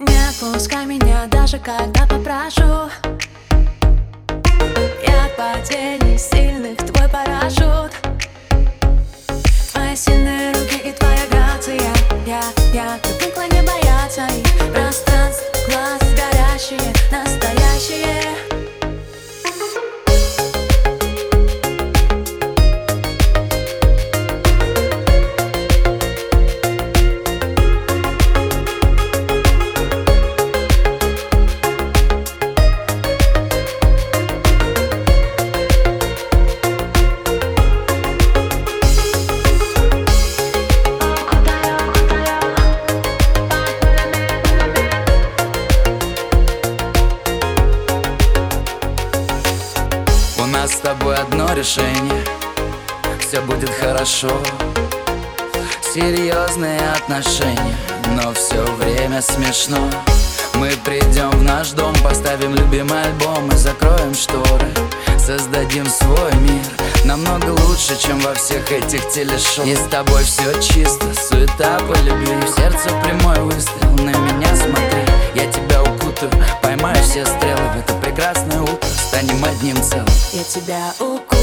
Не отпускай меня даже когда попрошу нас с тобой одно решение. Все будет хорошо. Серьезные отношения Но все время смешно. Мы придем в наш дом Поставим любимый альбом И закроем шторы. Создадим свой мир Намного лучше, чем во всех этих телешоу. И с тобой все чисто, суета по любви. В сердце станем одним целым. Я тебя укутаю